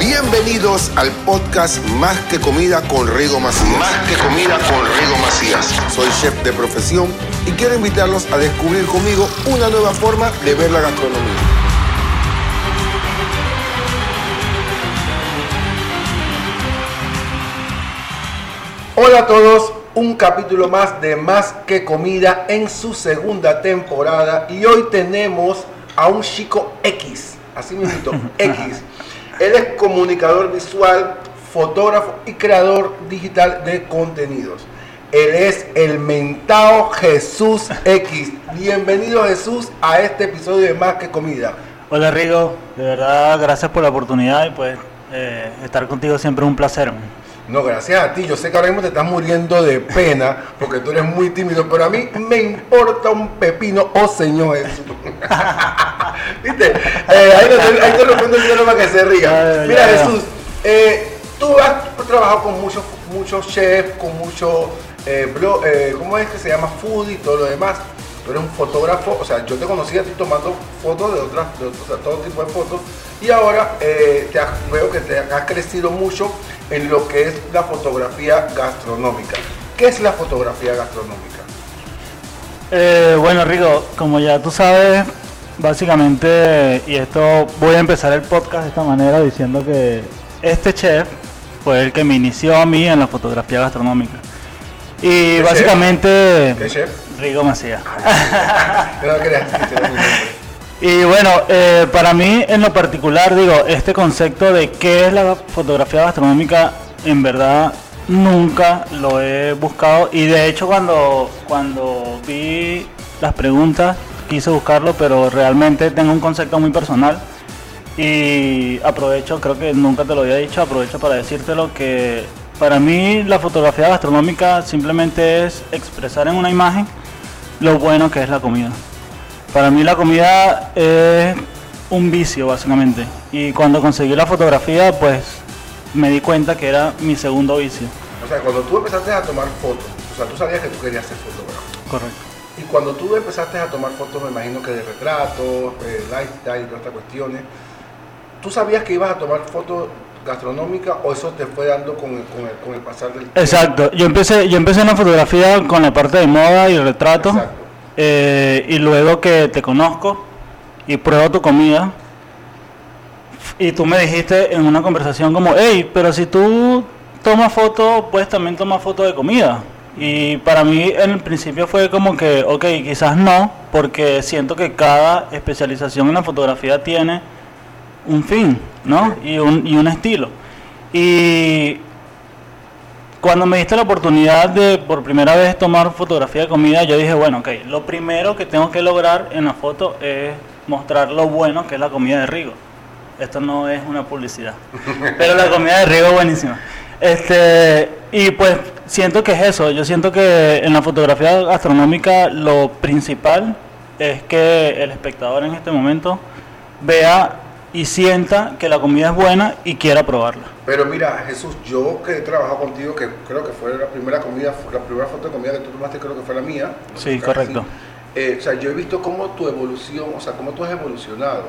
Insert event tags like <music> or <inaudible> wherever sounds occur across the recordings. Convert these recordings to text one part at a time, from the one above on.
Bienvenidos al podcast Más que Comida con Rigo Macías. Más que comida con Rigo Macías. Soy chef de profesión y quiero invitarlos a descubrir conmigo una nueva forma de ver la gastronomía. Hola a todos, un capítulo más de Más que Comida en su segunda temporada y hoy tenemos a un chico X, así mismo, <laughs> X. Él es comunicador visual, fotógrafo y creador digital de contenidos. Él es el mentado Jesús X. Bienvenido Jesús a este episodio de Más que Comida. Hola Rigo, de verdad gracias por la oportunidad y pues eh, estar contigo siempre es un placer. No, gracias a ti. Yo sé que ahora mismo te estás muriendo de pena porque tú eres muy tímido, pero a mí me importa un pepino, oh Señor Jesús. <laughs> ¿Viste? Eh, ahí, te, ahí te respondo el para que se. Ay, Mira. Jesús, eh, tú has trabajado con muchos muchos chefs, con muchos, eh, blog- eh, ¿cómo es que se llama? Foodie y todo lo demás. Tú eres un fotógrafo, o sea, yo te conocí a ti tomando fotos de otras, de, o sea, todo tipo de fotos, y ahora te has- veo que te has crecido mucho en lo que es la fotografía gastronómica. ¿Qué es la fotografía gastronómica? Eh, bueno Rigo, como ya tú sabes, básicamente, y esto voy a empezar el podcast de esta manera diciendo que este chef fue el que me inició a mí en la fotografía gastronómica. Y chef? básicamente, ¿Qué chef? Rigo Macías. No creas. Y bueno, eh, para mí en lo particular, digo, este concepto de qué es la fotografía gastronómica, en verdad nunca lo he buscado. Y de hecho cuando, cuando vi las preguntas, quise buscarlo, pero realmente tengo un concepto muy personal. Y aprovecho, creo que nunca te lo había dicho, aprovecho para decírtelo que para mí la fotografía gastronómica simplemente es expresar en una imagen lo bueno que es la comida. Para mí la comida es un vicio básicamente. Y cuando conseguí la fotografía, pues me di cuenta que era mi segundo vicio. O sea, cuando tú empezaste a tomar fotos, o sea, tú sabías que tú querías ser fotógrafo. Correcto. Y cuando tú empezaste a tomar fotos, me imagino que de retratos, eh, lifestyle y todas estas cuestiones, ¿tú sabías que ibas a tomar fotos gastronómicas o eso te fue dando con el, con el, con el pasar del tiempo? Exacto. Yo empecé, yo empecé en la fotografía con la parte de moda y retrato. Exacto. eh, y luego que te conozco y pruebo tu comida. Y tú me dijiste en una conversación como, hey, pero si tú tomas fotos, pues también tomas fotos de comida. Y para mí en el principio fue como que, ok, quizás no, porque siento que cada especialización en la fotografía tiene un fin, ¿no? Y un, y un estilo. Y cuando me diste la oportunidad de por primera vez tomar fotografía de comida, yo dije, bueno, ok, lo primero que tengo que lograr en la foto es mostrar lo bueno que es la comida de Rigo. Esto no es una publicidad, <laughs> pero la comida de Rigo es buenísima. Este, y pues siento que es eso, yo siento que en la fotografía gastronómica lo principal es que el espectador en este momento vea y sienta que la comida es buena y quiera probarla. Pero mira, Jesús, yo que he trabajado contigo, que creo que fue la primera comida, la primera foto de comida que tú tomaste, creo que fue la mía. Sí, correcto. Eh, o sea, yo he visto cómo tu evolución, o sea, cómo tú has evolucionado.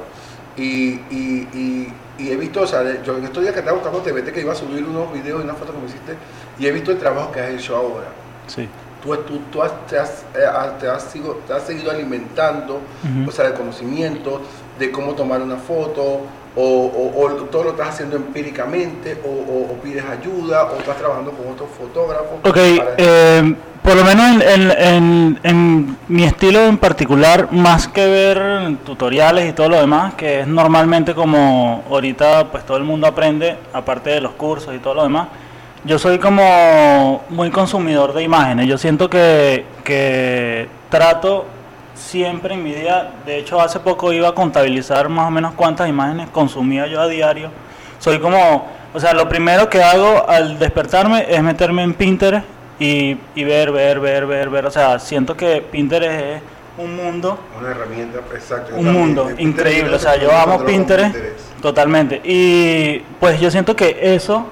Y, y, y, y he visto, o sea, yo en estos días que estaba buscando te vete que iba a subir unos videos y unas fotos que me hiciste, y he visto el trabajo que has hecho ahora. Sí. Tú, tú, tú has, te, has, eh, has- te, has sigo- te has seguido alimentando, Ujú. o sea, de conocimiento, de cómo tomar una foto, o, o- o todo lo estás haciendo empíricamente, o, o- o pides ayuda, o estás trabajando con otros fotógrafos. Ok, para- eh, por lo menos en, en- en- en mi estilo en particular, más que ver tutoriales y todo lo demás, que es normalmente como ahorita pues todo el mundo aprende, aparte de los cursos y todo lo demás, yo soy como muy consumidor de imágenes. Yo siento que, que trato siempre en mi día, de hecho hace poco iba a contabilizar más o menos cuántas imágenes consumía yo a diario. Soy como, o sea, lo primero que hago al despertarme es meterme en Pinterest y, y ver, ver, ver, ver, ver. O sea, siento que Pinterest es un mundo Una herramienta, exacto. un mundo increíble. O sea, yo amo Pinterest totalmente. Y pues yo siento que eso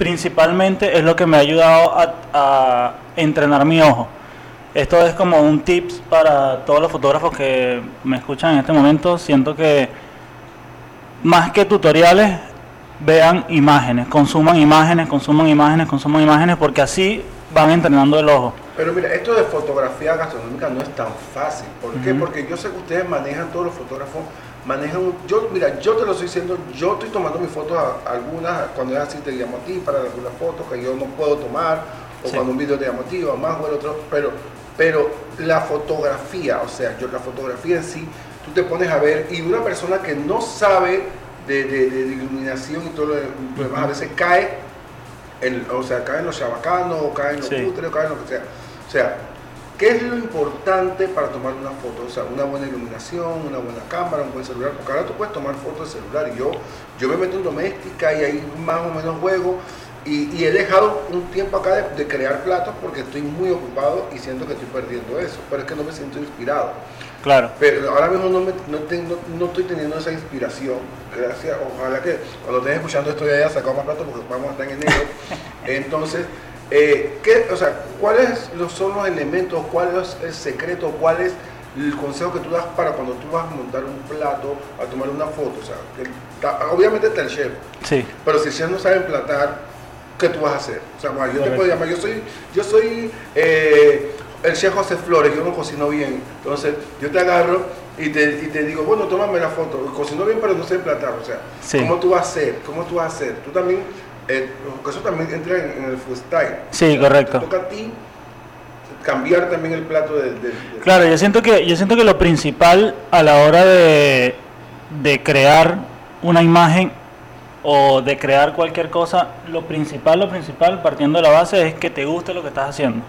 principalmente es lo que me ha ayudado a, a entrenar mi ojo. Esto es como un tips para todos los fotógrafos que me escuchan en este momento. Siento que más que tutoriales, vean imágenes, consuman imágenes, consuman imágenes, consuman imágenes, porque así van entrenando el ojo. Pero mira, esto de fotografía gastronómica no es tan fácil. ¿Por qué? Porque yo sé que ustedes manejan, todos los fotógrafos manejan, un- yo, mira, yo te lo estoy diciendo, yo estoy tomando mis fotos, a- algunas, cuando es así te llamo a ti para algunas fotos que yo no puedo tomar, o Sí. cuando un video te llamo a ti, o más o el otro, pero, pero la fotografía, o sea, yo la fotografía en sí, tú te pones a ver, y una persona que no sabe de, de- de iluminación y todo lo, demás, a veces cae en- o sea, caen los chabacanos, o caen los Sí. cutres, o caen lo que sea. O sea, ¿qué es lo importante para tomar una foto? O sea, una buena iluminación, una buena cámara, un buen celular, porque ahora tú puedes tomar fotos de celular y yo, yo me meto en doméstica y ahí más o menos juego y, y he dejado un tiempo acá de, de crear platos porque estoy muy ocupado y siento que estoy perdiendo eso, pero es que no me siento inspirado. Claro. Pero ahora mismo no, me- no, tengo- no estoy teniendo esa inspiración. Gracias. Ojalá que cuando estés escuchando esto ya haya sacado más plato porque vamos a estar en enero. <laughs> Entonces, eh, ¿qué, o sea, ¿cuáles son los elementos? ¿Cuál es el secreto? ¿Cuál es el consejo que tú das para cuando tú vas a montar un plato, a tomar una foto? O sea, obviamente está el chef, Sí. pero si el chef no sabe emplatar, ¿qué tú vas a hacer? O sea, bueno, yo te puedo llamar, yo soy, yo soy eh, el chef José Flores, yo no cocino bien. Entonces, yo te agarro y te, y te digo, bueno, tómame la foto. Cocino bien, pero no sé emplatar. O sea, Sí. ¿cómo tú vas a hacer? ¿Cómo tú vas a hacer? Tú también, eso también entra en, el freestyle. Sí, correcto. Te toca a ti cambiar también el plato del... del- del- Claro, yo siento que yo siento que lo principal a la hora de, de crear una imagen o de crear cualquier cosa, lo principal, lo principal, partiendo de la base, es que te guste lo que estás haciendo.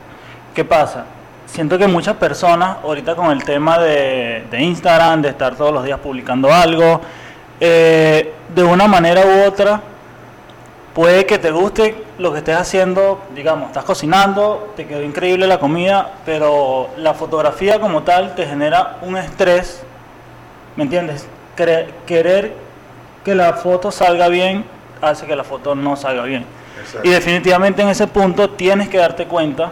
¿Qué pasa? Siento que muchas personas, ahorita con el tema de, de Instagram, de estar todos los días publicando algo, eh, de una manera u otra, puede que te guste lo que estés haciendo, digamos, estás cocinando, te quedó increíble la comida, pero la fotografía como tal te genera un estrés, ¿me entiendes? Cre- querer que la foto salga bien hace que la foto no salga bien. Exacto. Y definitivamente en ese punto tienes que darte cuenta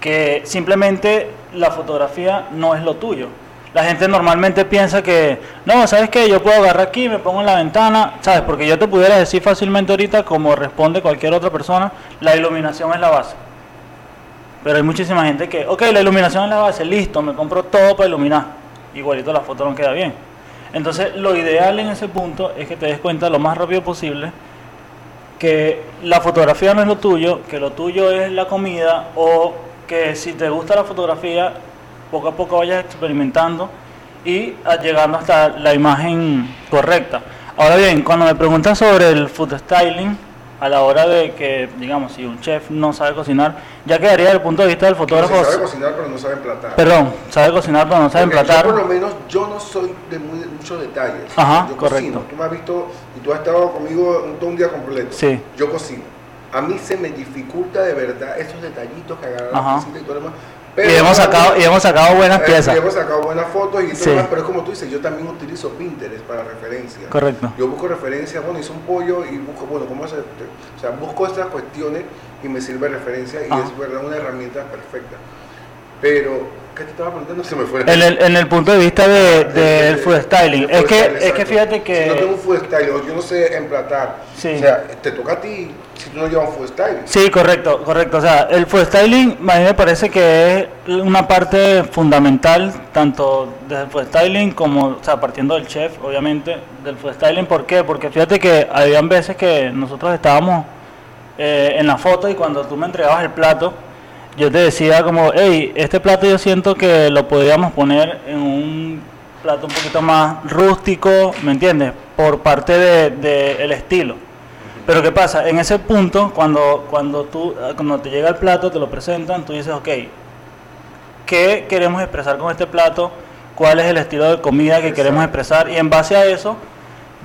que simplemente la fotografía no es lo tuyo. La gente normalmente piensa que, no, ¿sabes qué? Yo puedo agarrar aquí, me pongo en la ventana, ¿sabes? Porque yo te pudiera decir fácilmente ahorita, como responde cualquier otra persona, la iluminación es la base. Pero hay muchísima gente que, ok, la iluminación es la base, listo, me compro todo para iluminar. Igualito la foto no queda bien. Entonces, lo ideal en ese punto es que te des cuenta lo más rápido posible que la fotografía no es lo tuyo, que lo tuyo es la comida o que si te gusta la fotografía, poco a poco vayas experimentando y llegando hasta la imagen correcta. Ahora bien, cuando me preguntan sobre el food styling, a la hora de que, digamos, si un chef no sabe cocinar, ya quedaría desde el punto de vista del No fotógrafo. se sabe cocinar, pero no sabe emplatar. Perdón, sabe cocinar pero no sabe Porque emplatar. Yo por lo menos yo no soy de muy, muchos detalles. Ajá, yo correcto. cocino. Tú me has visto y tú has estado conmigo un, todo un día completo. Sí. Yo cocino. A mí se me dificulta de verdad esos detallitos que agarran la y todo lo demás. Y hemos sacado, y hemos sacado buenas eh, piezas. y hemos sacado buenas fotos y todo Sí. pero es como tú dices, yo también utilizo Pinterest para referencias. Correcto. Yo busco referencias, bueno, hice un pollo y busco, bueno, ¿cómo hacer? O sea, busco estas cuestiones y me sirve referencia y Ajá. es verdad una herramienta perfecta. Pero, ¿qué te estaba preguntando? Se me fue. En el, en el punto de vista de- De- del de- food styling. del Es food que, es que fíjate Si no tengo que... un food style o yo no sé emplatar, Sí. o sea, te toca a ti si tú no llevas un food style. Sí, correcto, correcto. O sea, el food styling a mí me parece que es una parte fundamental, tanto del food styling como, o sea, partiendo del chef, obviamente, del food styling. ¿Por qué? Porque fíjate que habían veces que nosotros estábamos eh, en la foto y cuando tú me entregabas el plato, yo te decía como, hey, este plato yo siento que lo podríamos poner en un plato un poquito más rústico, ¿me entiendes? Por parte del de, el estilo. Pero ¿qué pasa? En ese punto, cuando, cuando, tú, cuando te llega el plato, te lo presentan, tú dices, ok, ¿qué queremos expresar con este plato? ¿Cuál es el estilo de comida que queremos expresar? Y en base a eso,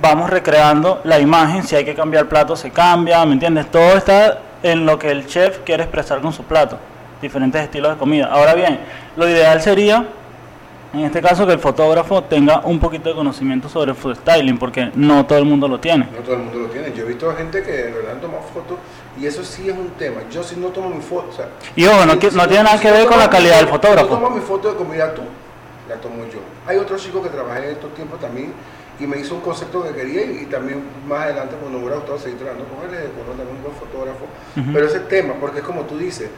vamos recreando la imagen. Si hay que cambiar plato, se cambia, ¿me entiendes? Todo está en lo que el chef quiere expresar con su plato. Diferentes estilos de comida. Ahora bien, lo ideal sería, en este caso, que el fotógrafo tenga un poquito de conocimiento sobre food styling, porque no todo el mundo lo tiene. No todo el mundo lo tiene. Yo he visto gente que de verdad toma fotos y eso sí es un tema. Yo si no tomo mi foto, o sea, Y ojo, no, si- que- si no tiene nada que ver con la calidad del fotógrafo. Si no tomas mi foto de comida tú, la tomo yo. Hay otro chico que trabaja en estos tiempos también y me hizo un concepto que quería y, y también más adelante cuando me hubiera gustado seguir trabajando con él, bueno, también un buen fotógrafo. Ujú. Pero ese tema, porque es como tú dices,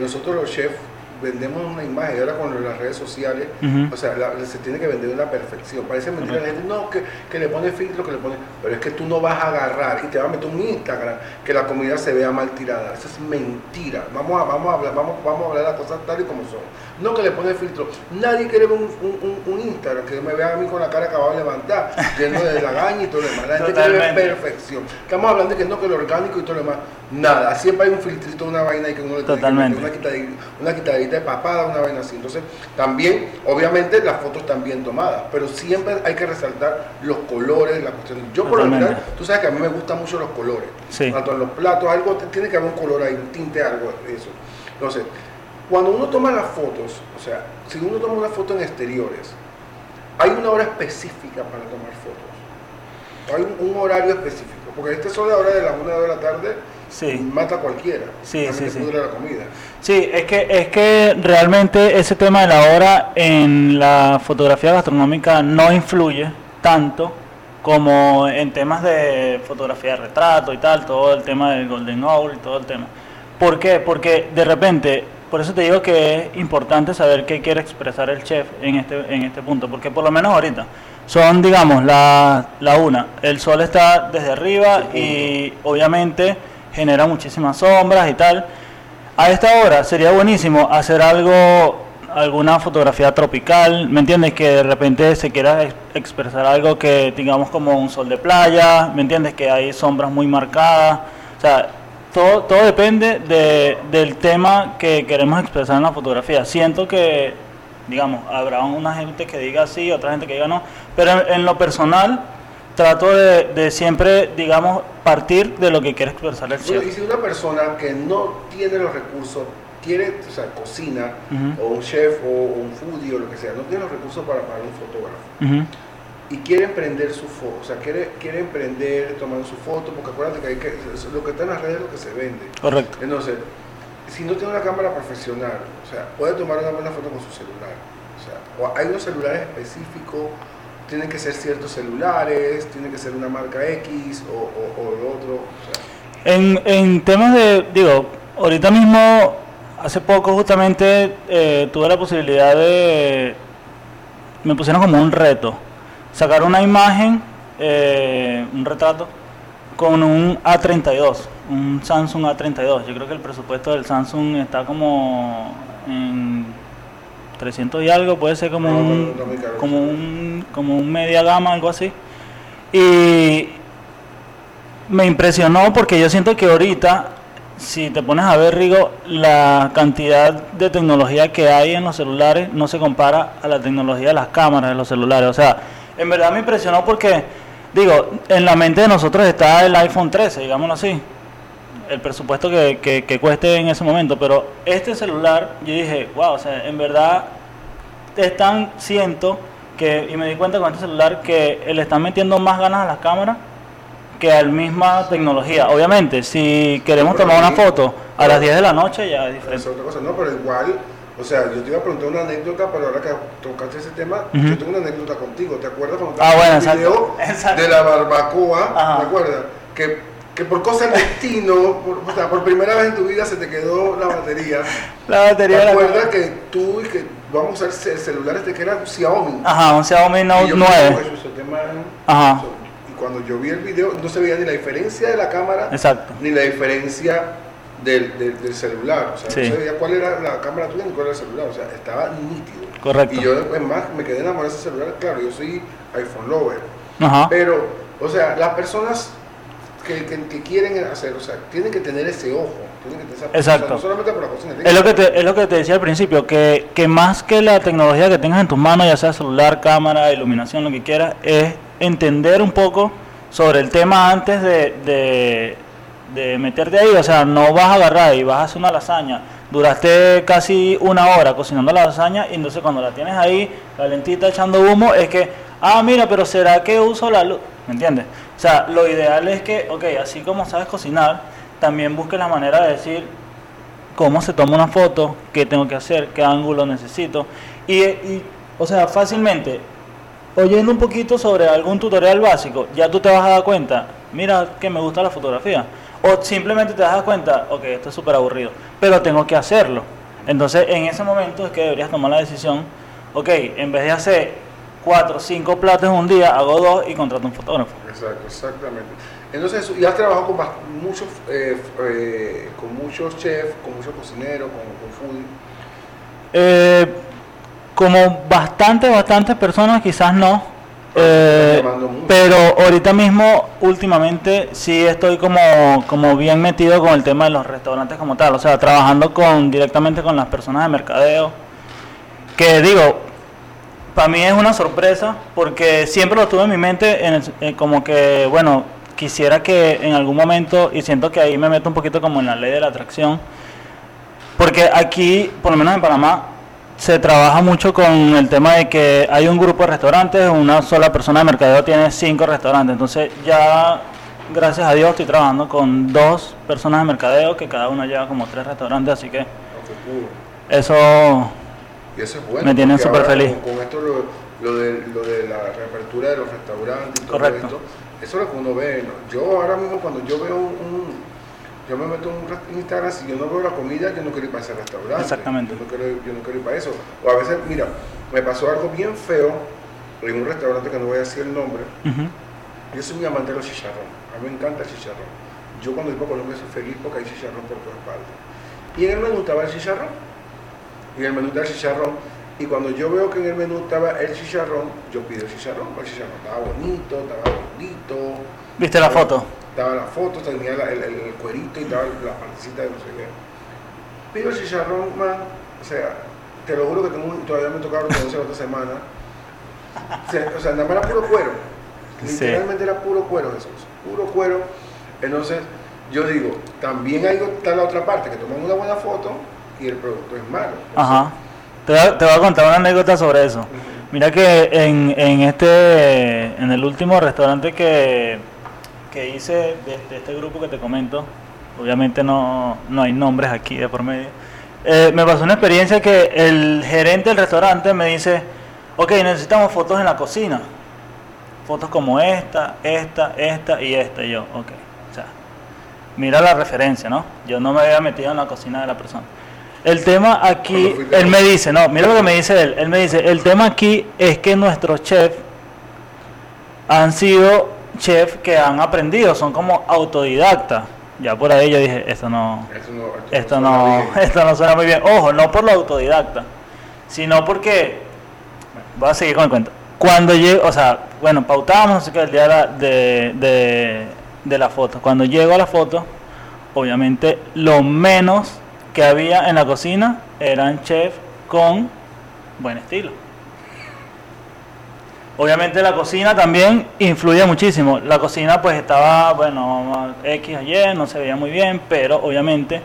nosotros los chefs vendemos una imagen, y ahora con las redes sociales, o sea, la- se tiene que vender una perfección. Parece mentira la gente, no, que, que le pone filtro, que le pone. Pero es que tú no vas a agarrar y te vas a meter un Instagram que la comida se vea mal tirada. Eso es mentira. Vamos a, vamos a hablar, vamos, vamos a hablar las cosas tal y como son. No que le pone filtro. Nadie quiere ver un, un- un- un Instagram que me vea a mí con la cara acabada de levantar, lleno de lagaña y todo lo demás. La gente quiere ver perfección. Estamos hablando de que no, que lo orgánico y todo lo demás. Nada, siempre hay un filtrito, una vaina y que uno le tiene que Totalmente. meter, una quitadita, una quitadita papada, una vaina así. Entonces, también, obviamente, las fotos están bien tomadas, pero siempre hay que resaltar los colores, las cuestiones. Yo, por lo general, tú sabes que a mí me gustan mucho los colores. Sí. Tanto en los platos, algo, tiene que haber un color ahí, un tinte, algo de eso. Entonces, cuando uno toma las fotos, o sea, si uno toma una foto en exteriores, hay una hora específica para tomar fotos. Hay un, un horario específico, porque este son la hora de las una de la tarde, Sí. mata a cualquiera. Sí, sí, sí. pudre la comida. Sí, es que, es que realmente ese tema de la hora en la fotografía gastronómica no influye tanto como en temas de fotografía de retrato y tal, todo el tema del Golden Hour y todo el tema. ¿Por qué? Porque de repente, por eso te digo que es importante saber qué quiere expresar el chef en este, en este punto, porque por lo menos ahorita son, digamos, la, la una, el sol está desde arriba y obviamente genera muchísimas sombras y tal. A esta hora sería buenísimo hacer algo, alguna fotografía tropical, ¿me entiendes? Que de repente se quiera ex- expresar algo que digamos como un sol de playa, ¿me entiendes? Que hay sombras muy marcadas, o sea, todo, todo depende de, del tema que queremos expresar en la fotografía. Siento que, digamos, habrá una gente que diga sí, otra gente que diga no, pero en lo personal trato de, de siempre, digamos, partir de lo que quiere expresar el Bueno, y chef. si una persona que no tiene los recursos, quiere, o sea, cocina, o un chef, o un foodie, o lo que sea, no tiene los recursos para pagar un fotógrafo, y quiere emprender su foto, o sea, quiere, quiere emprender tomando su foto, porque acuérdate que, hay que lo que está en las redes es lo que se vende. Correcto. Entonces, si no tiene una cámara profesional, o sea, puede tomar una buena foto con su celular. O sea, o hay unos celulares específicos, tienen que ser ciertos celulares, tiene que ser una marca X o, o, o el otro. En, en temas de, digo, ahorita mismo, hace poco justamente eh, tuve la posibilidad de, me pusieron como un reto, sacar una imagen, eh, un retrato, con un A32, un Samsung A32. Yo creo que el presupuesto del Samsung está como en 300 y algo, puede ser como No, un, no, como un, como un media gama, algo así. Y me impresionó porque yo siento que ahorita, si te pones a ver, Rigo, la cantidad de tecnología que hay en los celulares no se compara a la tecnología de las cámaras de los celulares. O sea, en verdad me impresionó porque, digo, en la mente de nosotros está el iPhone 13, digámoslo así, el presupuesto que, que, que cueste en ese momento, pero este celular, yo dije, wow, o sea, en verdad es tan, siento que, y me di cuenta con este celular, que le están metiendo más ganas a las cámaras que a la misma tecnología. Obviamente, si queremos Pero tomar una foto a las 10 de la noche, ya es es diferente. otra cosa. No, pero igual, o sea, yo te iba a preguntar una anécdota, pero ahora que tocaste ese tema, Ujú. yo tengo una anécdota contigo. ¿Te acuerdas cuando Ah, bueno, el video exacto, <laughs> exacto. de la barbacoa? Ajá. ¿Te acuerdas? Que, que por cosa del destino, por, o sea, por primera vez en tu vida se te quedó la batería. <laughs> La ¿Te batería acuerdas que tú y que vamos a usar ce- celulares de que era un Xiaomi? Ajá, un Xiaomi Note yo 9. pensaba que ese tema era- Ajá. Y cuando yo vi el video, no se veía ni la diferencia de la cámara, Exacto. ni la diferencia del, del, del celular. O sea, Sí. no se veía cuál era la cámara tuya ni cuál era el celular. O sea, estaba nítido. Correcto. Y yo después más me quedé enamorado de ese celular. Claro, yo soy iPhone lover. Ajá. Pero, o sea, las personas que, que, que quieren hacer, o sea, tienen que tener ese ojo. Tienen que tener esa Exacto. o sea, no solamente por la cocina. tienen Es lo que te, es lo que te decía al principio, que, que más que la tecnología que tengas en tus manos, ya sea celular, cámara, iluminación, lo que quieras, es entender un poco sobre el tema antes de, de, de meterte ahí. O sea, no vas a agarrar y vas a hacer una lasaña. Duraste casi una hora cocinando la lasaña y entonces cuando la tienes ahí calentita echando humo es que, ah, mira, pero ¿será que uso la luz? ¿Me entiendes? O sea, lo ideal es que, ok, así como sabes cocinar, también busques la manera de decir, cómo se toma una foto, qué tengo que hacer, qué ángulo necesito. Y, y, o sea, fácilmente, oyendo un poquito sobre algún tutorial básico, ya tú te vas a dar cuenta, mira que me gusta la fotografía. O simplemente te das cuenta, ok, esto es súper aburrido, pero tengo que hacerlo. Entonces, en ese momento es que deberías tomar la decisión, ok, en vez de hacer cuatro o cinco platos en un día, hago dos y contrato un fotógrafo. Exacto, exactamente. Entonces, y has trabajado con muchos, eh, eh, con muchos chefs, con muchos cocineros, con, con foodie. Eh, como bastantes, bastantes personas, quizás no. eh, pero ahorita mismo, últimamente, sí estoy como, como bien metido con el tema de los restaurantes como tal. O sea, trabajando con directamente con las personas de mercadeo. Que digo, para mí es una sorpresa porque siempre lo tuve en mi mente en el- eh, como que, bueno, quisiera que en algún momento, y siento que ahí me meto un poquito como en la ley de la atracción, porque aquí, por lo menos en Panamá, se trabaja mucho con el tema de que hay un grupo de restaurantes, una sola persona de mercadeo tiene cinco restaurantes, entonces ya, gracias a Dios, estoy trabajando con dos personas de mercadeo que cada uno lleva como tres restaurantes, así que eso Y eso es bueno. Me tienen súper feliz. Con, con esto, lo, lo de, lo de la reapertura de los restaurantes y todo Correcto. esto, eso es lo que uno ve. ¿no? Yo ahora mismo, cuando yo veo un. un- yo me meto en un Instagram, si yo no veo la comida, yo no quiero ir para ese restaurante. Exactamente. Yo no quiero, yo no quiero ir para eso. O a veces, mira, me pasó algo bien feo en un restaurante que no voy a decir el nombre. Yo soy muy amante de los chicharrón. A mí me encanta el chicharrón. Yo cuando voy a Colombia soy feliz porque hay chicharrón por todas partes. Y en el menú estaba el chicharrón. Y en el menú estaba el chicharrón. Y cuando yo veo que en el menú estaba el chicharrón, yo pido el chicharrón. El chicharrón estaba bonito, estaba gordito. ¿Viste la foto? Estaba la foto, tenía la- el, el- el cuerito y estaba la partecita de no sé qué. Pido el chicharrón, man. O sea, te lo juro que tengo todavía me tocaron conocer otra semana. O sea, o sea, nada más era puro cuero. Sí. Literalmente era puro cuero, Jesús. Puro cuero. Entonces, yo digo, también hay está la otra parte, que toman una buena foto y el producto es malo. Ajá. Te voy, a, te voy a contar una anécdota sobre eso. Mira que en, en este, en el último restaurante que, que hice de, de este grupo que te comento, obviamente no, no hay nombres aquí de por medio, eh, me pasó una experiencia que el gerente del restaurante me dice, ok, necesitamos fotos en la cocina. Fotos como esta, esta, esta y esta. Y yo, ok. O sea, mira la referencia, ¿no? Yo no me había metido en la cocina de la persona. El tema aquí, él me dice, no, mira lo que me dice él. Él me dice, el tema aquí es que nuestros chefs han sido chefs que han aprendido, son como autodidactas. Ya por ahí yo dije, esto no, Esto no, esto no, <laughs> bien. esto no suena muy bien. Ojo, no por lo autodidacta, sino porque, voy a seguir con el cuento. Cuando llego, o sea, bueno, pautábamos, no sé qué, el día de la, de, de- de la foto. Cuando llego a la foto, obviamente lo menos que había en la cocina eran chefs con buen estilo. Obviamente la cocina también influye muchísimo. La cocina pues estaba, bueno, X ayer, no se veía muy bien, pero obviamente,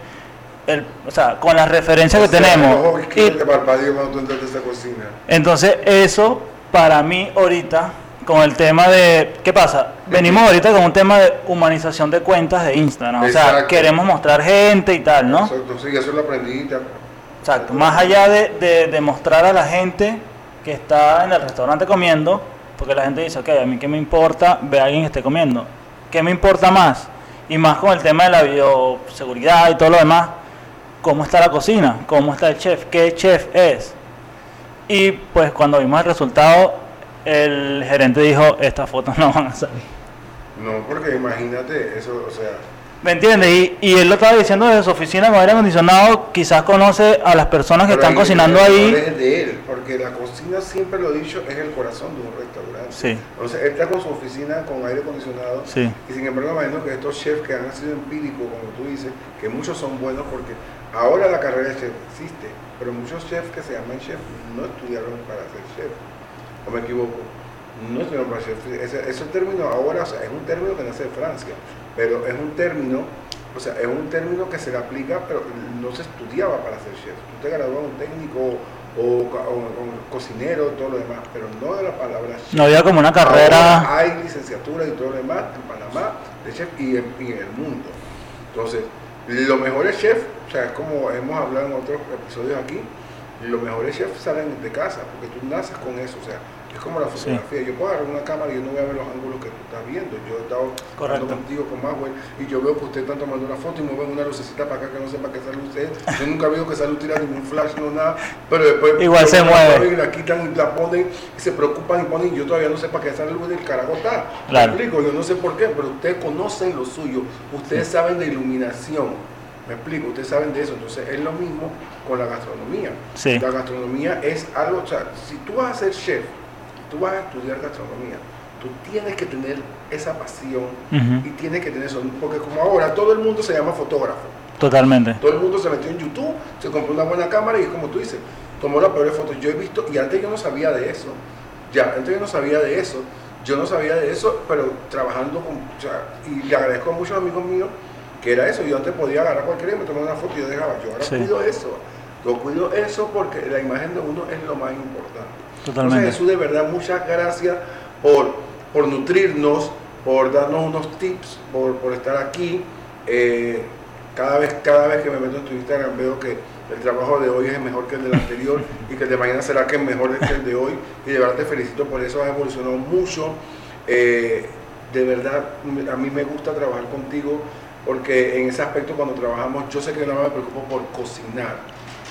el, o sea, con las referencias que O sea, tenemos. ojo, y- que te parpadeo cuando tú entras a esa cocina. entonces, eso para mí ahorita, con el tema de. ¿Qué pasa? Venimos ahorita con un tema de humanización de cuentas de Instagram. O sea, queremos mostrar gente y tal, ¿no? Exacto, sí, eso lo aprendí. Exacto. Más allá de, de, de mostrar a la gente que está en el restaurante comiendo, porque la gente dice, ok, a mí qué me importa ver a alguien que esté comiendo. ¿Qué me importa más? Y más con el tema de la bioseguridad y todo lo demás. ¿Cómo está la cocina? ¿Cómo está el chef? ¿Qué chef es? Y pues cuando vimos el resultado, el gerente dijo, estas fotos no van a salir. No, porque imagínate, eso, o sea, ¿Me entiendes? Y, y él lo estaba diciendo desde su oficina con aire acondicionado, quizás conoce a las personas que están ahí cocinando ahí. Es de él, porque la cocina, siempre lo he dicho, es el corazón de un restaurante. Sí. Entonces, él está con su oficina con aire acondicionado. Sí. Y sin embargo, imagino que estos chefs que han sido empíricos, como tú dices, que muchos son buenos porque ahora la carrera de chef existe, pero muchos chefs que se llaman chef no estudiaron para ser chef. ¿O me equivoco? No chef. Ese, ese término ahora, o sea, es un término que nace de Francia, pero es un término, o sea, es un término que se le aplica, pero no se estudiaba para ser chef. Tú te graduabas un técnico o, o, o cocinero, todo lo demás, pero no de la palabra chef. No había como una carrera. Ahora hay licenciatura y todo lo demás en Panamá de chef y en, y en el mundo. Entonces, los mejores chefs, o sea, es como hemos hablado en otros episodios aquí, los mejores chefs salen de casa porque tú naces con eso. O sea, Es como la Sí. fotografía. Yo puedo agarrar una cámara y yo no voy a ver los ángulos que tú estás viendo. Yo he estado Correcto. contigo con Maxwell y yo veo que ustedes están tomando una foto y mueven una lucecita para acá que no sé para qué esa luz es. Yo nunca veo que esa luz tira ningún flash, no nada. Pero después Igual se mueve. Y la quitan y la ponen y se preocupan y ponen. y Yo todavía no sé para qué esa luz del carajo está. Claro. Me explico, yo no sé por qué, pero ustedes conocen lo suyo. Ustedes saben de iluminación. Me explico, ustedes saben de eso. Entonces es lo mismo con la gastronomía. Sí. La gastronomía es algo, o sea, si tú vas a ser chef, tú vas a estudiar gastronomía, tú tienes que tener esa pasión y tienes que tener eso, porque como ahora todo el mundo se llama fotógrafo, Totalmente. todo el mundo se metió en YouTube, se compró una buena cámara y como tú dices, tomó las peores fotos. Yo he visto, y antes yo no sabía de eso, ya, antes yo no sabía de eso, yo no sabía de eso, pero trabajando con, o sea, y le agradezco a muchos amigos míos que era eso, yo antes podía agarrar cualquiera y me tomaba una foto y yo dejaba, yo ahora Sí. cuido eso, yo cuido eso porque la imagen de uno es lo más importante. Totalmente. Jesús, de verdad, muchas gracias por, por nutrirnos, por darnos unos tips, por, por estar aquí. Eh, cada, vez, cada vez que me meto en tu Instagram veo que el trabajo de hoy es mejor que el del anterior y que el de mañana será que es mejor que el de hoy. Y de verdad te felicito por eso, has evolucionado mucho. Eh, de verdad, a mí me gusta trabajar contigo porque en ese aspecto cuando trabajamos yo sé que no me preocupo por cocinar.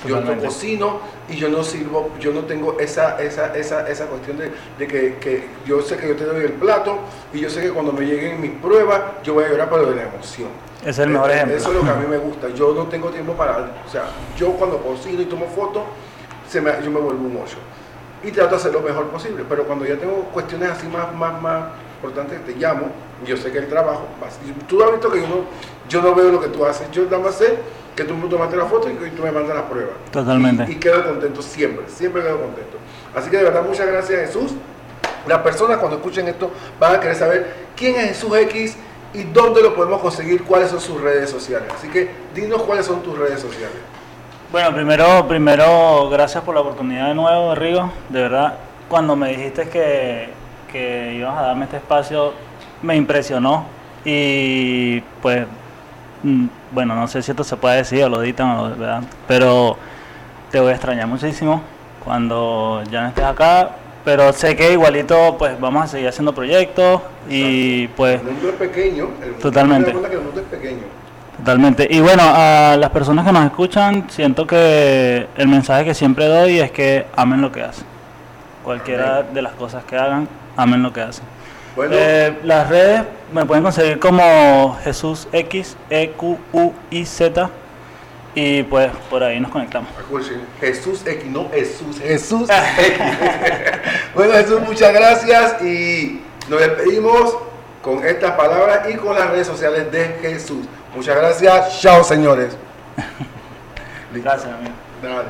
Yo no cocino y yo no sirvo, yo no tengo esa, esa, esa, esa cuestión de, de que, que yo sé que yo te doy el plato y yo sé que cuando me lleguen mis pruebas yo voy a llorar pero de la emoción. Es el mejor Eh, ejemplo. Eso es lo que a mí <laughs> me gusta. Yo no tengo tiempo para, o sea, yo cuando cocino y tomo fotos, se me, yo me vuelvo un ocho. Y trato de hacer lo mejor posible. Pero cuando ya tengo cuestiones así más, más, más importantes, te llamo. Yo sé que el trabajo, tú has visto que yo no, yo no veo lo que tú haces. Yo nada más sé que tú me tomaste la foto y que tú me mandas las pruebas. Totalmente. Y, y quedo contento siempre, siempre quedo contento. Así que de verdad, muchas gracias Jesús. Las personas cuando escuchen esto van a querer saber quién es Jesús X y dónde lo podemos conseguir, cuáles son sus redes sociales. Así que dinos cuáles son tus redes sociales. Bueno, primero, primero, gracias por la oportunidad de nuevo, Rigo. De verdad, cuando me dijiste que, que ibas a darme este espacio, me impresionó. Y pues, bueno, no sé si esto se puede decir o lo editan, o- ¿verdad? Pero te voy a extrañar muchísimo cuando ya no estés acá. Pero sé que igualito, pues vamos a seguir haciendo proyectos y pues El mundo es pequeño. El mundo, Totalmente. te das cuenta que el mundo es pequeño. Totalmente. Y bueno, a las personas que nos escuchan, siento que el mensaje que siempre doy es que amen lo que hacen. Cualquiera Amén. de las cosas que hagan, amen lo que hacen. Bueno, Eh, las redes me pueden conseguir como Jesús X, E Q U I Z y pues por ahí nos conectamos. acuérdense, Jesús X, no Jesús, Jesús <laughs> X. <laughs> bueno, Jesús, muchas gracias y nos despedimos con estas palabras y con las redes sociales de Jesús. Muchas gracias. Chao, señores. <laughs> Gracias, amigo. Dale.